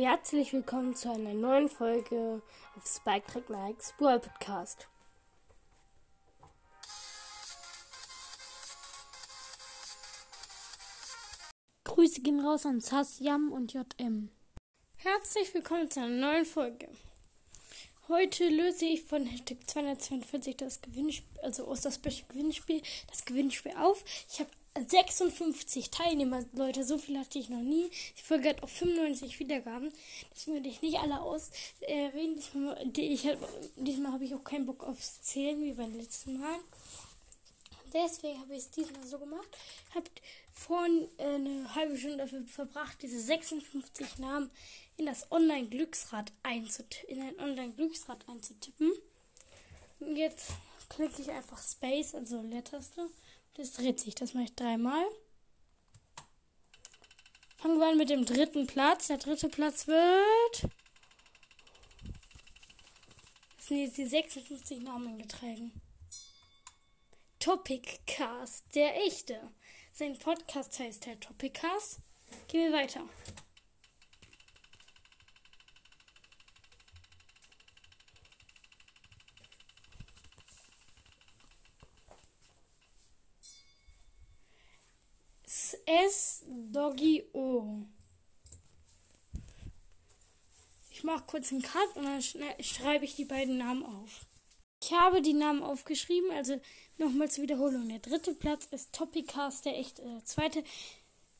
Herzlich willkommen zu einer neuen Folge auf Spike Track Nikes Brawl Podcast. Grüße gehen raus an Sasyam und JM. Herzlich willkommen zu einer neuen Folge. Heute löse ich von Hashtag 242 das Gewinnspiel, also aus das Gewinnspiel, das Gewinnspiel auf. Ich habe 56 Teilnehmer, Leute, so viel hatte ich noch nie. Die Folge hat auch 95 Wiedergaben. Deswegen werde ich nicht alle ausreden. diesmal, diesmal habe ich auch keinen Bock aufs Zählen wie beim letzten Mal. Deswegen habe ich es diesmal so gemacht. Habt vorhin äh, eine halbe Stunde dafür verbracht, diese 56 Namen in das Online-Glücksrad einzutippen, in ein Online-Glücksrad einzutippen. Und jetzt klicke ich einfach Space, also Leertaste. Das dreht sich. Das mache ich dreimal. Fangen wir an mit dem dritten Platz. Der dritte Platz wird. Das sind jetzt die 56 Namen getragen. Topic Cast, der echte. Sein Podcast heißt der Topic Cast. Gehen wir weiter. S Doggy O. Ich mache kurz einen Cut und dann schreibe ich die beiden Namen auf. Ich habe die Namen aufgeschrieben, also nochmal zur Wiederholung. Der dritte Platz ist Topicast, der echt äh, zweite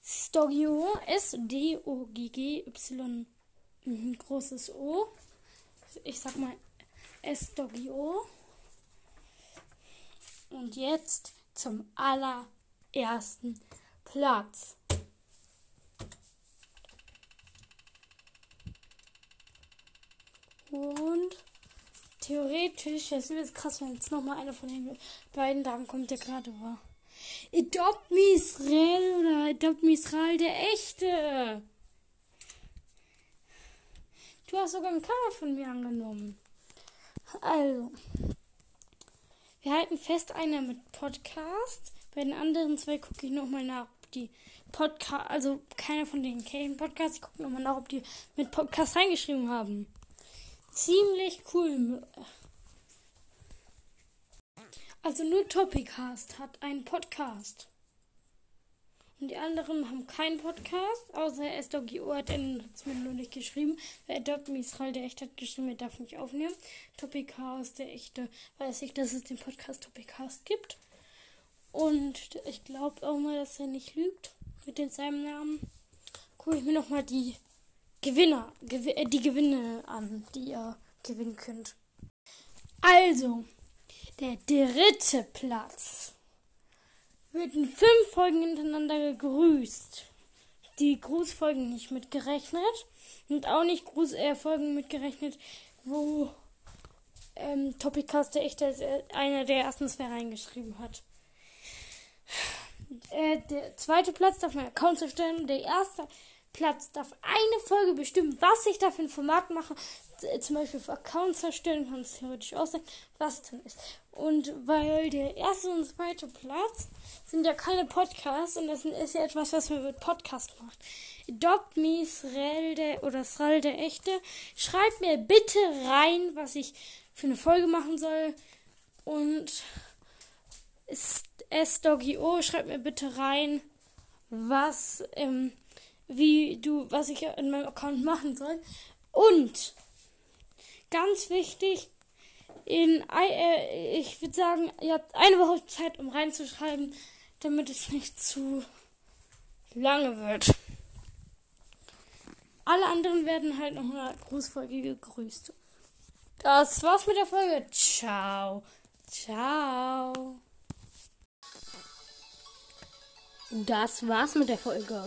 Stogio, S-D-O-G-G-Y, ein großes O. Ich sag mal S-Dogio. Und jetzt zum allerersten Platz. Und theoretisch, das ist krass, wenn jetzt nochmal einer von den beiden Damen kommt, der gerade war. Adopt Me Israel oder Adopt Me Israel, der echte. Du hast sogar ein Cover von mir angenommen. Also. Wir halten fest, einer mit Podcast. Bei den anderen zwei gucke ich nochmal nach die Podcast, also keiner von denen kennt Podcast. Ich gucke nochmal nach, ob die mit Podcast reingeschrieben haben. Ziemlich cool. Also nur Topicast hat einen Podcast. Und die anderen haben keinen Podcast, außer SDOGO hat er mir nur nicht geschrieben. Adopt Israel, der echt hat geschrieben, er darf nicht aufnehmen. Topicast, der echte, weiß ich, dass es den Podcast Topicast gibt. Und ich glaube auch mal, dass er nicht lügt mit den seinem Namen. Gucke ich mir nochmal die Gewinner, gew äh, die Gewinne an, die ihr gewinnen könnt. Also, der dritte Platz wird in fünf Folgen hintereinander gegrüßt. Die Grußfolgen nicht mitgerechnet und auch nicht Grußfolgen mitgerechnet, wo ähm, Topicast der echt einer der ersten zwei reingeschrieben hat. Äh, der zweite Platz darf mein Account erstellen. Der erste Platz darf eine Folge bestimmen, was ich da für ein Format mache. Äh, zum Beispiel für Accounts erstellen, kann es theoretisch auch sein, was dann ist. Und weil der erste und zweite Platz sind ja keine Podcasts und das ist ja etwas, was man mit Podcast macht. Adopt Me Srelde oder Srelde Echte. Schreibt mir bitte rein, was ich für eine Folge machen soll. Und S-Doggy-O, schreib mir bitte rein, was, ähm, wie du, was ich in meinem Account machen soll. Und ganz wichtig, in, äh, ich würde sagen, ihr habt eine Woche Zeit, um reinzuschreiben, damit es nicht zu lange wird. Alle anderen werden halt noch eine Grußfolge gegrüßt. Das war's mit der Folge. Ciao. Ciao. Das war's mit der Folge.